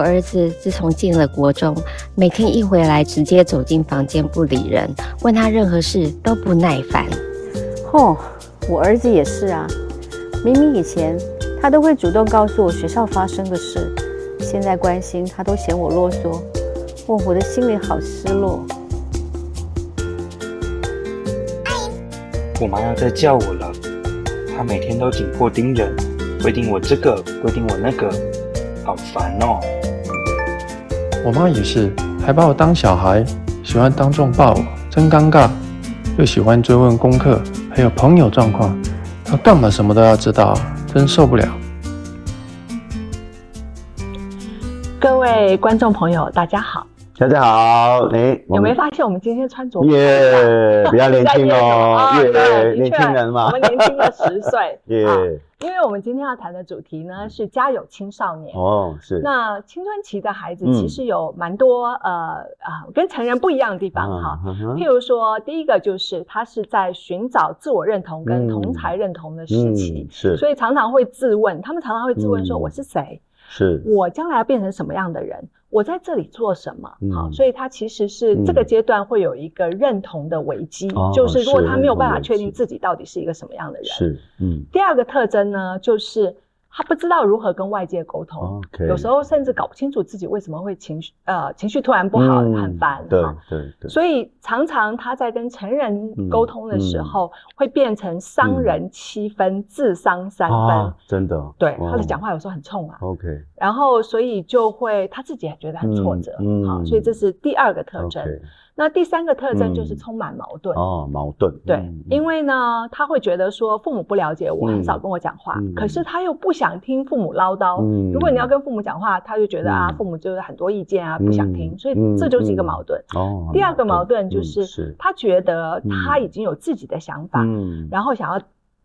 我儿子自从进了国中，每天一回来直接走进房间不理人，问他任何事都不耐烦。哦，我儿子也是啊，明明以前他都会主动告诉我学校发生的事，现在关心他都嫌我啰嗦，哦，我的心里好失落。我妈要再叫我了，她每天都紧迫盯人，规定我这个，规定我那个。好烦哦！我妈也是，还把我当小孩，喜欢当众抱我，真尴尬。又喜欢追问功课，还有朋友状况，她干嘛什么都要知道，真受不了。各位观众朋友，大家好。大家好，哎，有没有发现我们今天穿着耶 比较年轻哦，耶，年轻人嘛，我们年轻了十岁，耶。因为我们今天要谈的主题呢是家有青少年哦，是。那青春期的孩子其实有蛮多呃啊跟成人不一样的地方哈，譬如说第一个就是他是在寻找自我认同跟同才认同的时期，是，所以常常会自问，他们常常会自问说我是谁？是我将来要变成什么样的人？我在这里做什么？嗯、好，所以他其实是这个阶段会有一个认同的危机，嗯、就是如果他没有办法确定自己到底是一个什么样的人。是，嗯。第二个特征呢，就是。他不知道如何跟外界沟通，Okay. 有时候甚至搞不清楚自己为什么会情绪呃情绪突然不好，嗯、很烦。对对对。所以常常他在跟成人沟通的时候，嗯、会变成伤人七分，嗯、自伤三分。啊、真的。对，他的讲话有时候很冲啊。OK。然后所以就会他自己也觉得很挫折。嗯。好，所以这是第二个特征。Okay. 那第三个特征就是充满矛盾。哦，矛盾对，因为呢，他会觉得说父母不了解我，很少跟我讲话，可是他又不想听父母唠叨。如果你要跟父母讲话，他就觉得啊，父母就是很多意见啊，不想听，所以这就是一个矛盾。哦，第二个矛盾就是他觉得他已经有自己的想法，然后想要。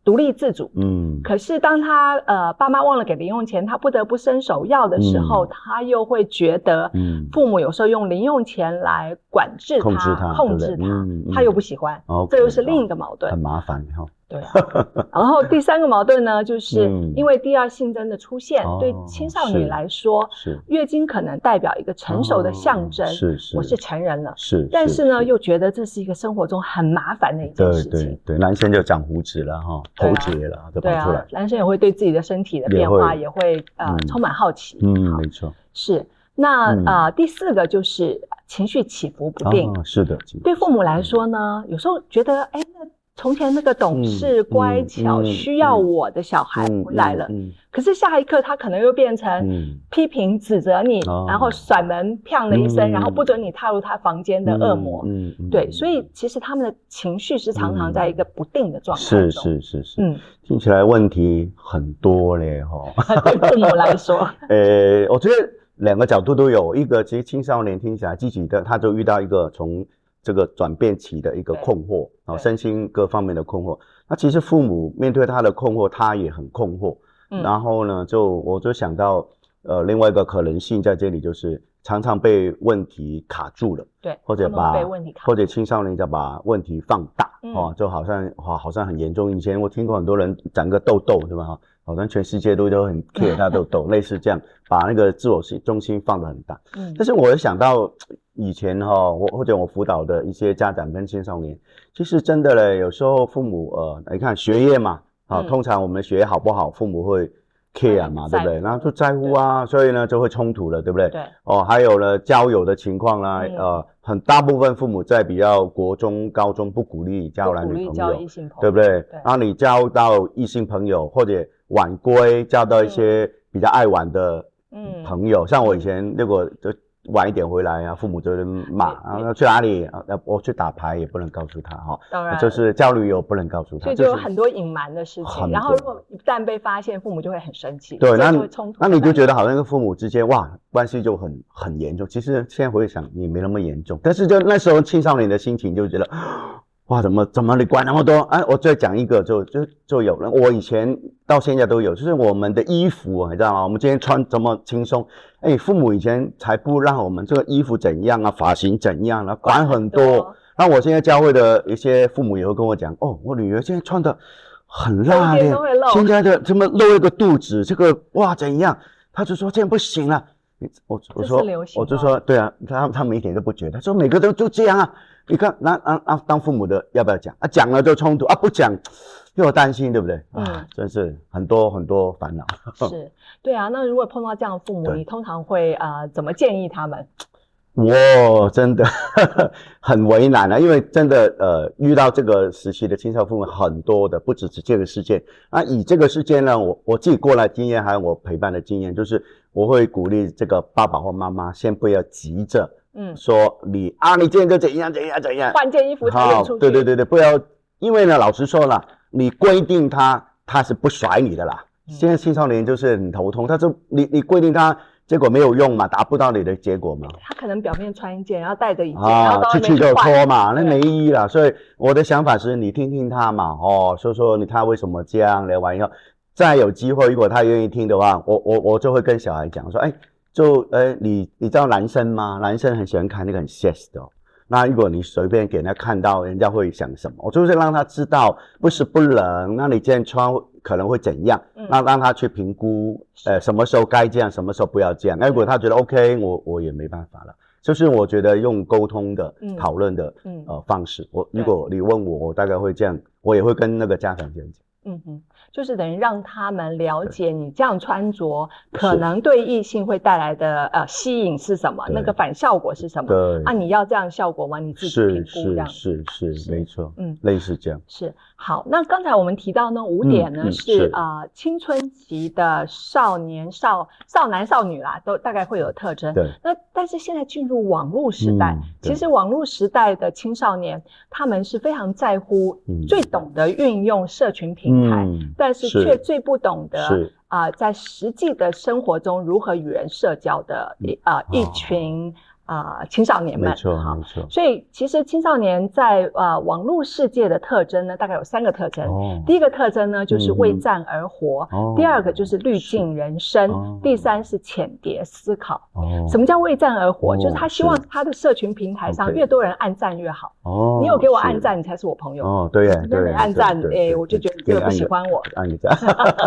独立自主，嗯，可是当他呃爸妈忘了给零用钱，他不得不伸手要的时候，他又会觉得，嗯，父母有时候用零用钱来管制他、控制他，控制他，他又不喜欢，这又是另一个矛盾，很麻烦哈。对啊，然后第三个矛盾呢，就是因为第二性征的出现，对青少年来说，是月经可能代表一个成熟的象征，是是，我是成人了，是，但是呢，又觉得这是一个生活中很麻烦的一件事情。对对对，男生就长胡子了哈，头结了，都跑出来。男生也会对自己的身体的变化也会呃充满好奇。嗯，没错。是，那啊第四个就是情绪起伏不定。是的。对父母来说呢，有时候觉得哎那。从前那个懂事、乖巧、需要我的小孩回来了，可是下一刻他可能又变成批评、指责你，然后甩门，砰的一声，然后不准你踏入他房间的恶魔。对，所以其实他们的情绪是常常在一个不定的状态。是是是是，嗯，听起来问题很多嘞，哈。对父母来说，呃，我觉得两个角度都有，一个其实青少年听起来积极的，他就遇到一个从。这个转变期的一个困惑啊，身心各方面的困惑。那其实父母面对他的困惑，他也很困惑。嗯，然后呢，就我就想到，呃，另外一个可能性在这里，就是常常被问题卡住了。对，或者把被问题卡，或者青少年就把问题放大，哦，就好像哇，好像很严重。以前我听过很多人长个痘痘，对吧？哈，好像全世界都都很 care 他痘痘，类似这样，把那个自我心中心放得很大。嗯，但是我又想到。以前哈，我或者我辅导的一些家长跟青少年，其实真的嘞，有时候父母呃，你看学业嘛，啊，通常我们学业好不好，父母会 care 嘛，对不对？然后就在乎啊，所以呢就会冲突了，对不对？对。哦，还有呢，交友的情况啦，呃，很大部分父母在比较国中、高中不鼓励交男女朋友，对不对？然后你交到异性朋友或者晚归，交到一些比较爱玩的朋友，像我以前如果就。晚一点回来啊，父母就会骂，然后要去哪里啊？要我去打牌也不能告诉他哈，当然就是交旅游不能告诉他，所以就有很多隐瞒的事情。然后如果一旦被发现，父母就会很生气，对，那那你就觉得好像跟父母之间哇关系就很很严重。其实现在回想也没那么严重，但是就那时候青少年的心情就觉得。哇，怎么怎么你管那么多？哎，我再讲一个，就就就有了。我以前到现在都有，就是我们的衣服，你知道吗？我们今天穿这么轻松，哎，父母以前才不让我们这个衣服怎样啊，发型怎样啊，管很多。那我现在教会的一些父母也会跟我讲，哦，我女儿现在穿的很辣的，现在的这么露一个肚子，这个哇怎样？他就说这样不行了。你我我说我就说对啊，他他们一点都不觉得，他说每个都就这样啊。你看那那那当父母的要不要讲啊？讲了就冲突啊，不讲又担心，对不对？嗯，真是很多很多烦恼。是，对啊。那如果碰到这样的父母，你通常会呃怎么建议他们？我真的呵呵 很为难啊，因为真的呃遇到这个时期的青少父母很多的，不只是这个事件。那以这个事件呢，我我自己过来经验，还有我陪伴的经验，就是我会鼓励这个爸爸或妈妈先不要急着，嗯，说你啊，你今天就怎样怎样怎样，换件衣服才出去。对对对对，不要，因为呢，老实说了，你规定他，他是不甩你的啦。嗯、现在青少年就是很头痛，他就你你规定他。结果没有用嘛，达不到你的结果嘛。他可能表面穿一件，然后带着一件，啊、然后出去就脱嘛，那没意义了。所以我的想法是你听听他嘛，哦，说说你他为什么这样，聊完以后，再有机会，如果他愿意听的话，我我我就会跟小孩讲说，哎，就哎你你知道男生吗？男生很喜欢看那个很 sex 的。那如果你随便给人家看到，人家会想什么？我就是让他知道不是不能，那你这样穿可能会怎样？嗯，那让他去评估，呃，什么时候该这样，什么时候不要这样。那如果他觉得 OK，我我也没办法了。就是我觉得用沟通的、嗯、讨论的、嗯、呃方式，我如果你问我，我大概会这样，我也会跟那个家长这样讲。嗯哼。就是等于让他们了解你这样穿着可能对异性会带来的呃吸引是什么，那个反效果是什么？对啊，你要这样效果吗？你自己评估这样是是是，是没错，嗯，类似这样是好。那刚才我们提到呢五点呢，嗯嗯、是啊、呃，青春期的少年少少男少女啦，都大概会有特征。对，那但是现在进入网络时代，嗯、其实网络时代的青少年他们是非常在乎，嗯、最懂得运用社群平台。嗯但是却最不懂得啊、呃，在实际的生活中如何与人社交的一啊、呃、一群。啊、呃，青少年们，没错，没错。所以其实青少年在呃网络世界的特征呢，大概有三个特征。哦、第一个特征呢，就是为战而活；嗯、第二个就是滤镜人生；哦、第三是浅碟思考。哦、什么叫为战而活？哦、就是他希望他的社群平台上越多人按赞越好。哦，你有给我按赞，你才是我朋友。哦，对呀，对，你按赞，哎，我就觉得你这个不喜欢我。按一赞，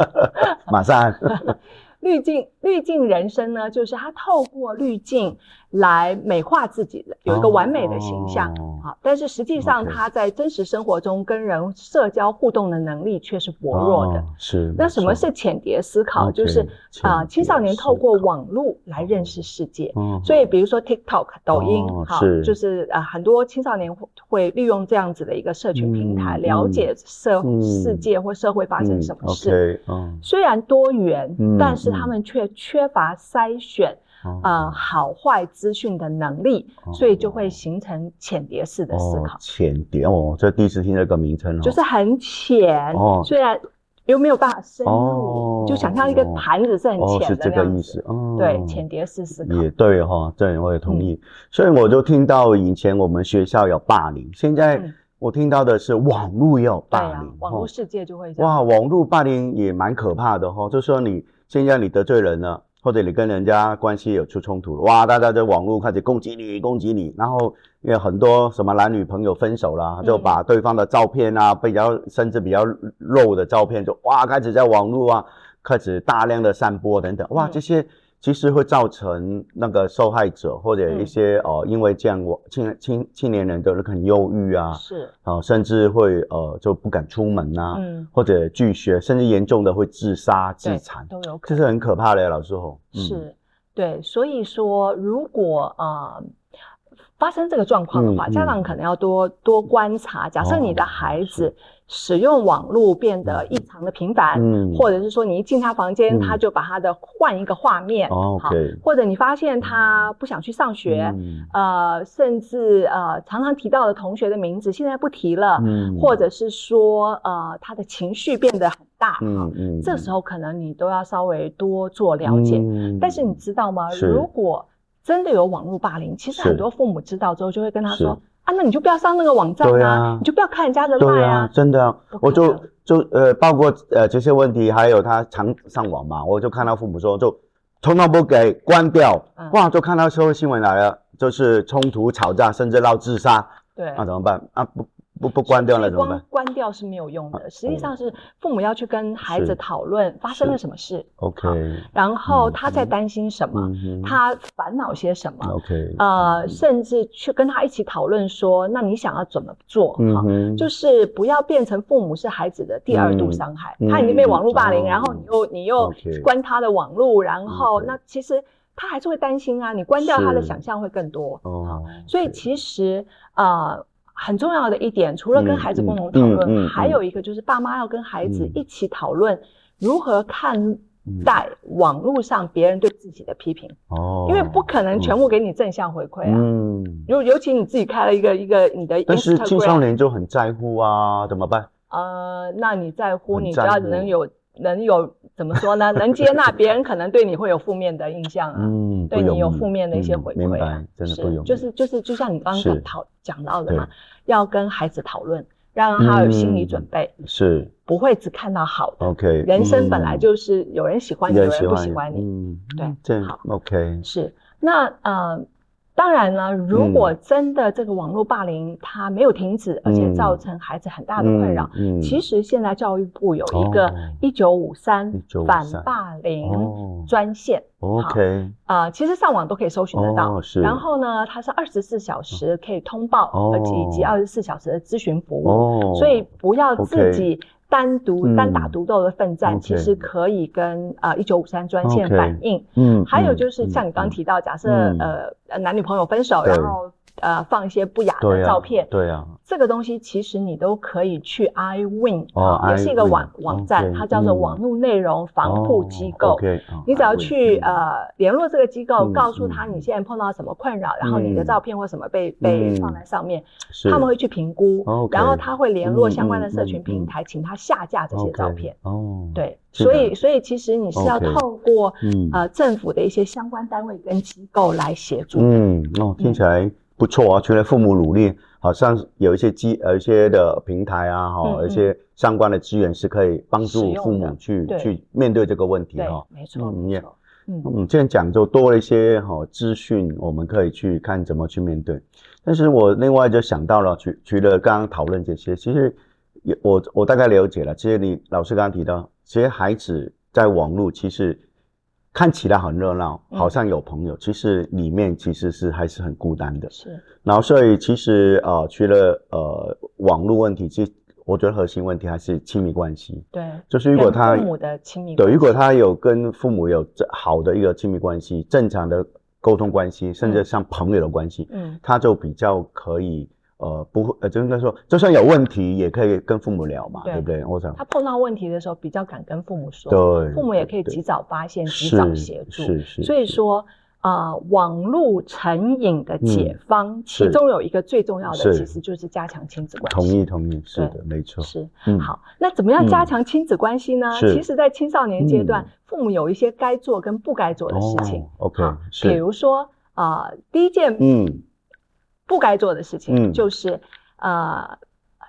马上按。滤镜滤镜人生呢，就是他透过滤镜来美化自己的，有一个完美的形象。好，但是实际上他在真实生活中跟人社交互动的能力却是薄弱的。是。那什么是浅碟思考？就是啊，青少年透过网络来认识世界。所以比如说 TikTok、抖音，好，就是啊，很多青少年会利用这样子的一个社群平台，了解社世界或社会发生什么事。虽然多元，但是他们却缺乏筛选。呃，好坏资讯的能力，所以就会形成浅碟式的思考。浅碟哦，这第一次听这个名称哦，就是很浅哦，虽然又没有办法深入，就想象一个盘子是很浅的，是这个意思哦。对，浅碟式思考也对哈，对，我也同意。所以我就听到以前我们学校有霸凌，现在我听到的是网络也有霸凌，网络世界就会这样。哇，网络霸凌也蛮可怕的哈，就说你现在你得罪人了。或者你跟人家关系有出冲突，哇，大家在网络开始攻击你，攻击你，然后因为很多什么男女朋友分手了，就把对方的照片啊，比较甚至比较露的照片，就哇开始在网络啊开始大量的散播等等，哇这些。其实会造成那个受害者或者一些哦，因为这样我青青青年人都很忧郁啊，是啊，甚至会呃就不敢出门呐，嗯，或者拒学，甚至严重的会自杀自残都有可能，这是很可怕的，老师吼。是，对，所以说如果啊发生这个状况的话，家长可能要多多观察。假设你的孩子。使用网络变得异常的频繁，嗯，或者是说你一进他房间，他就把他的换一个画面，哦，好，或者你发现他不想去上学，呃，甚至呃常常提到的同学的名字现在不提了，嗯，或者是说呃他的情绪变得很大，嗯嗯，这时候可能你都要稍微多做了解。但是你知道吗？如果真的有网络霸凌，其实很多父母知道之后就会跟他说。啊，那你就不要上那个网站啊，啊。你就不要看人家的对啊，真的，我就就呃，包括呃这些问题，还有他常上网嘛，我就看到父母说，就通通不给关掉，嗯、哇，就看到社会新闻来了，就是冲突、吵架，甚至闹自杀，对，那怎么办？啊，不不不关掉了怎么办？光关掉是没有用的，实际上是父母要去跟孩子讨论发生了什么事，OK，然后他在担心什么，他烦恼些什么，OK，呃，甚至去跟他一起讨论说，那你想要怎么做？哈，就是不要变成父母是孩子的第二度伤害，他已经被网络霸凌，然后你又你又关他的网络，然后那其实。他还是会担心啊，你关掉他的想象会更多。哦，所以其实呃很重要的一点，除了跟孩子共同讨论，还有一个就是爸妈要跟孩子一起讨论如何看待网络上别人对自己的批评。哦，因为不可能全部给你正向回馈啊。嗯，尤尤其你自己开了一个一个你的但是青少年就很在乎啊，怎么办？呃，那你在乎，你只要能有。能有怎么说呢？能接纳别人可能对你会有负面的印象啊，嗯，对你有负面的一些回馈啊，真的不用，就是就是就像你刚刚讨讲到的嘛，要跟孩子讨论，让他有心理准备，是。不会只看到好的。OK，人生本来就是有人喜欢你，有人不喜欢你，嗯，对，这好，OK，是。那呃。当然了，如果真的这个网络霸凌它没有停止，嗯、而且造成孩子很大的困扰，嗯嗯、其实现在教育部有一个一九五三反霸凌专线。OK，啊，其实上网都可以搜寻得到。哦、是。然后呢，它是二十四小时可以通报，而且以及二十四小时的咨询服务。哦。所以不要自己。单独单打独斗的奋战，其实可以跟呃一九五三专线反映。嗯，还有就是像你刚刚提到，假设呃男女朋友分手，然后。呃，放一些不雅的照片，对啊，这个东西其实你都可以去 iWin，也是一个网网站，它叫做网络内容防护机构。你只要去呃联络这个机构，告诉他你现在碰到什么困扰，然后你的照片或什么被被放在上面，他们会去评估，然后他会联络相关的社群平台，请他下架这些照片。哦，对，所以所以其实你是要透过呃政府的一些相关单位跟机构来协助。嗯，哦，听起来。不错啊，除了父母努力，好像有一些机呃一些的平台啊，哈、一些相关的资源是可以帮助父母去去面对这个问题哈。没错，没错。嗯，嗯，这样讲就多了一些哈资讯，我们可以去看怎么去面对。但是我另外就想到了，除除了刚刚讨论这些，其实也我我大概了解了。其实你老师刚刚提到，其实孩子在网络其实。看起来很热闹，好像有朋友，嗯、其实里面其实是还是很孤单的。是，然后所以其实呃，除了呃网络问题，其实我觉得核心问题还是亲密关系。对，就是如果他父母的亲密对，如果他有跟父母有好的一个亲密关系，正常的沟通关系，甚至像朋友的关系，嗯，他就比较可以。呃，不会，呃，就应该说，就算有问题，也可以跟父母聊嘛，对，对不对？我想他碰到问题的时候，比较敢跟父母说，对，父母也可以及早发现，及早协助。是是。所以说，啊、呃，网络成瘾的解方，嗯、其中有一个最重要的，其实就是加强亲子关系。同意，同意，是的，对没错。是，嗯，好，那怎么样加强亲子关系呢？嗯、其实，在青少年阶段，嗯、父母有一些该做跟不该做的事情。哦、OK，比如说，啊、呃，第一件，嗯。不该做的事情就是，嗯、呃，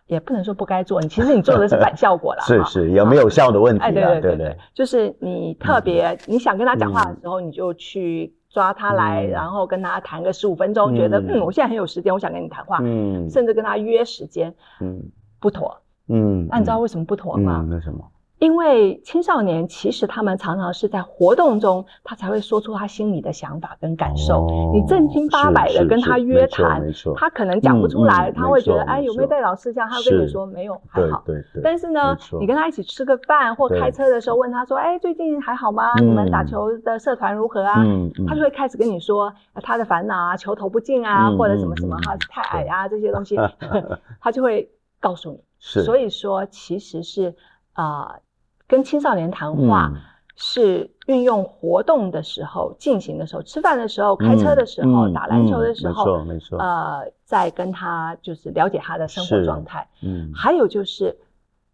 也不能说不该做，你其实你做的是反效果了。是是，有没有效的问题、啊？哎，对对对对，就是你特别、嗯、你想跟他讲话的时候，你就去抓他来，嗯、然后跟他谈个十五分钟，嗯、觉得嗯，我现在很有时间，我想跟你谈话，嗯，甚至跟他约时间，嗯，不妥，嗯，那你知道为什么不妥吗？为什么？因为青少年其实他们常常是在活动中，他才会说出他心里的想法跟感受。哦、你正经八百的跟他约谈，他可能讲不出来，他会觉得哎，有没有带老师这样？他会跟你说没有，还好。对对对。但是呢，你跟他一起吃个饭或开车的时候问他说，哎，最近还好吗？你们打球的社团如何啊？他就会开始跟你说他的烦恼啊，球投不进啊，嗯、或者什么什么哈太矮啊这些东西，他就会告诉你。是。所以说，其实是啊。呃跟青少年谈话是运用活动的时候进行的时候，吃饭的时候、开车的时候、打篮球的时候，没错没错。呃，在跟他就是了解他的生活状态。嗯，还有就是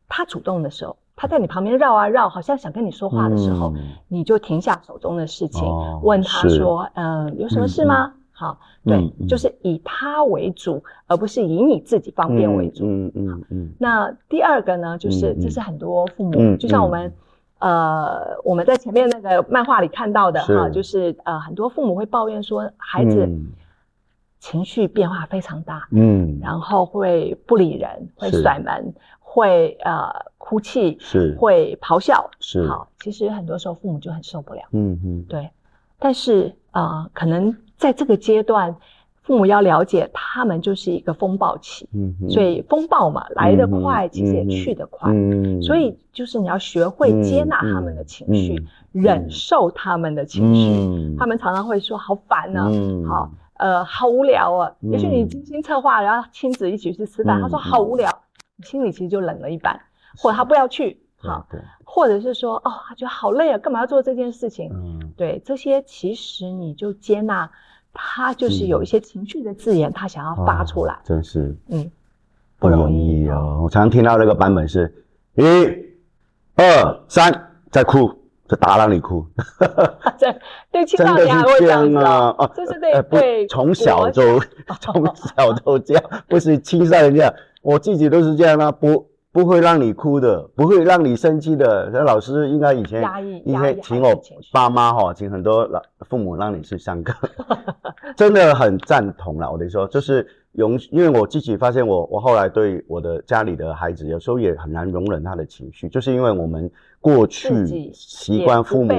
他主动的时候，他在你旁边绕啊绕，好像想跟你说话的时候，你就停下手中的事情，问他说：“嗯，有什么事吗？”好，对，就是以他为主，而不是以你自己方便为主。嗯嗯嗯。那第二个呢，就是这是很多父母，就像我们，呃，我们在前面那个漫画里看到的哈，就是呃，很多父母会抱怨说，孩子情绪变化非常大，嗯，然后会不理人，会甩门，会呃哭泣，是，会咆哮，是。好，其实很多时候父母就很受不了，嗯嗯，对。但是啊、呃，可能在这个阶段，父母要了解，他们就是一个风暴期，嗯，所以风暴嘛，来得快，其实也去得快，嗯，所以就是你要学会接纳他们的情绪，忍受他们的情绪，他们常常会说好烦呢，好。呃，好无聊啊！也许你精心策划，然后亲子一起去吃饭，他说好无聊，你心里其实就冷了一半，或者他不要去，好，或者是说哦，他觉得好累啊，干嘛要做这件事情？嗯，对，这些其实你就接纳，他就是有一些情绪的字眼，他想要发出来，真是，嗯，不容易哦。我常常听到那个版本是，一、二、三，在哭。就打让你哭，对对，青少年还会这样子啊？哦，这是对对，从小就从小就这样，不是青少年这样，我自己都是这样啊，不不会让你哭的，不会让你生气的。那老师应该以前应该请我爸妈哈，请很多老父母让你去上课，真的很赞同了。我得说，就是容，因为我自己发现我我后来对我的家里的孩子，有时候也很难容忍他的情绪，就是因为我们。过去习惯父母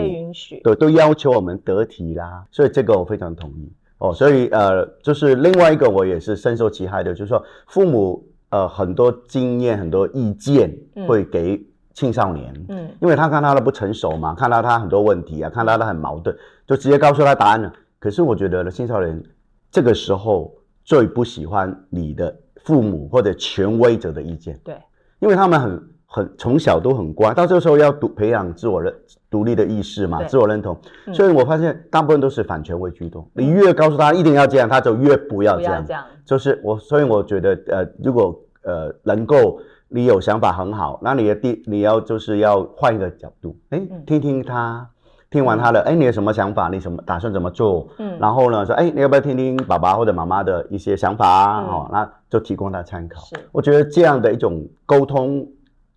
对都要求我们得体啦，所以这个我非常同意哦。所以呃，就是另外一个我也是深受其害的，就是说父母呃很多经验很多意见会给青少年，嗯，因为他看到他的不成熟嘛，看到他很多问题啊，看到他很矛盾，就直接告诉他答案了。可是我觉得呢，青少年这个时候最不喜欢你的父母或者权威者的意见，对，因为他们很。很从小都很乖，到这个时候要独培养自我认独立的意识嘛，自我认同。嗯、所以我发现大部分都是反权威居多。嗯、你越告诉他一定要这样，他就越不要这样。这样就是我，所以我觉得呃，如果呃能够你有想法很好，那你的第你要就是要换一个角度，哎，听听他，听完他的，哎，你有什么想法？你什么打算怎么做？嗯，然后呢说，哎，你要不要听听爸爸或者妈妈的一些想法啊？嗯、哦，那就提供他参考。是，我觉得这样的一种沟通。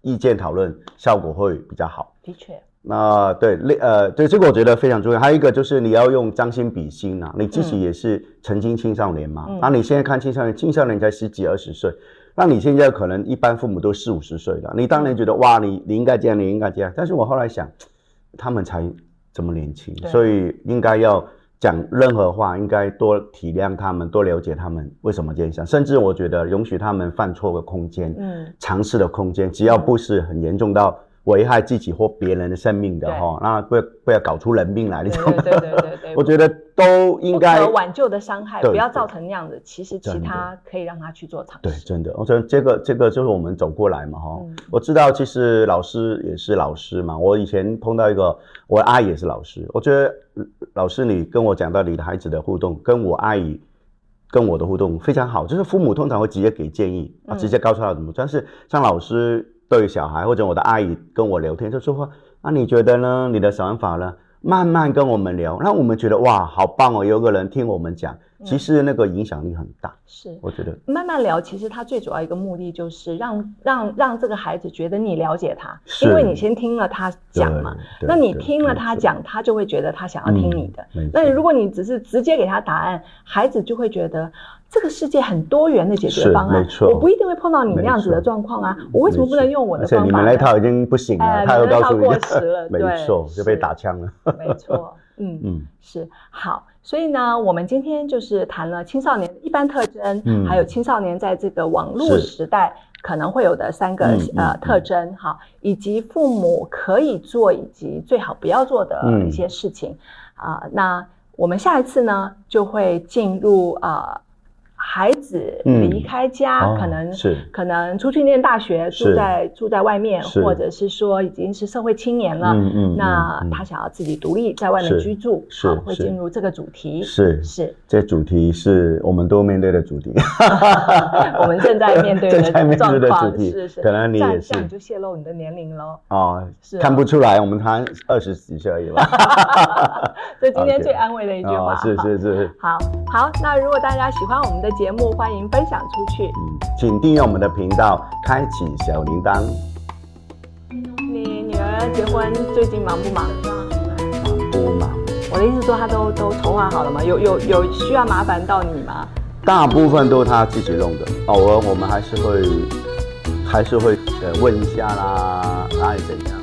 意见讨论效果会比较好。的确，那对，呃，对这个我觉得非常重要。还有一个就是你要用将心比心啊，你自己也是曾经青少年嘛，那、嗯啊、你现在看青少年，青少年才十几二十岁，那你现在可能一般父母都四五十岁了，你当年觉得哇，你你应该这样，你应该这样。但是我后来想，他们才这么年轻，所以应该要。讲任何话，应该多体谅他们，多了解他们为什么这样想，甚至我觉得容许他们犯错的空间，嗯，尝试的空间，只要不是很严重到危害自己或别人的生命的哈，那不要不要搞出人命来，你知道吗？对对对对，我觉得都应该挽救的伤害，不要造成那样子。其实其他可以让他去做尝试。对，真的，我觉得这个这个就是我们走过来嘛哈。嗯、我知道，其实老师也是老师嘛。我以前碰到一个，我阿姨也是老师，我觉得。老师，你跟我讲到你的孩子的互动，跟我阿姨跟我的互动非常好。就是父母通常会直接给建议啊，直接告诉他怎么做。但是像老师对小孩，或者我的阿姨跟我聊天就说话，那你觉得呢？你的想法呢？慢慢跟我们聊，那我们觉得哇，好棒哦，有个人听我们讲。其实那个影响力很大，是我觉得慢慢聊，其实他最主要一个目的就是让让让这个孩子觉得你了解他，因为你先听了他讲嘛，那你听了他讲，他就会觉得他想要听你的。那如果你只是直接给他答案，孩子就会觉得这个世界很多元的解决方案，我不一定会碰到你那样子的状况啊，我为什么不能用我的方法？你们那套已经不行了，他又告诉你过时了，没错，就被打枪了。没错，嗯 嗯，是好。所以呢，我们今天就是谈了青少年的一般特征，嗯，还有青少年在这个网络时代可能会有的三个呃特征，哈，以及父母可以做以及最好不要做的一些事情，啊，那我们下一次呢就会进入啊。孩子离开家，可能是可能出去念大学，住在住在外面，或者是说已经是社会青年了。嗯嗯，那他想要自己独立在外面居住，是会进入这个主题。是是，这主题是我们都面对的主题。我们正在面对的 状况是是，可能你也是，这样就泄露你的年龄喽。哦，是看不出来，我们才二十几岁而已吧。所以今天最安慰的一句话，是是是。好好，那如果大家喜欢我们的。节目欢迎分享出去。嗯，请订阅我们的频道，开启小铃铛。你女儿结婚最近忙不忙？忙不忙。我的意思说，她都都筹划好了吗？有有有需要麻烦到你吗？大部分都是他自己弄的，偶尔我们还是会还是会呃问一下啦，哪里怎样。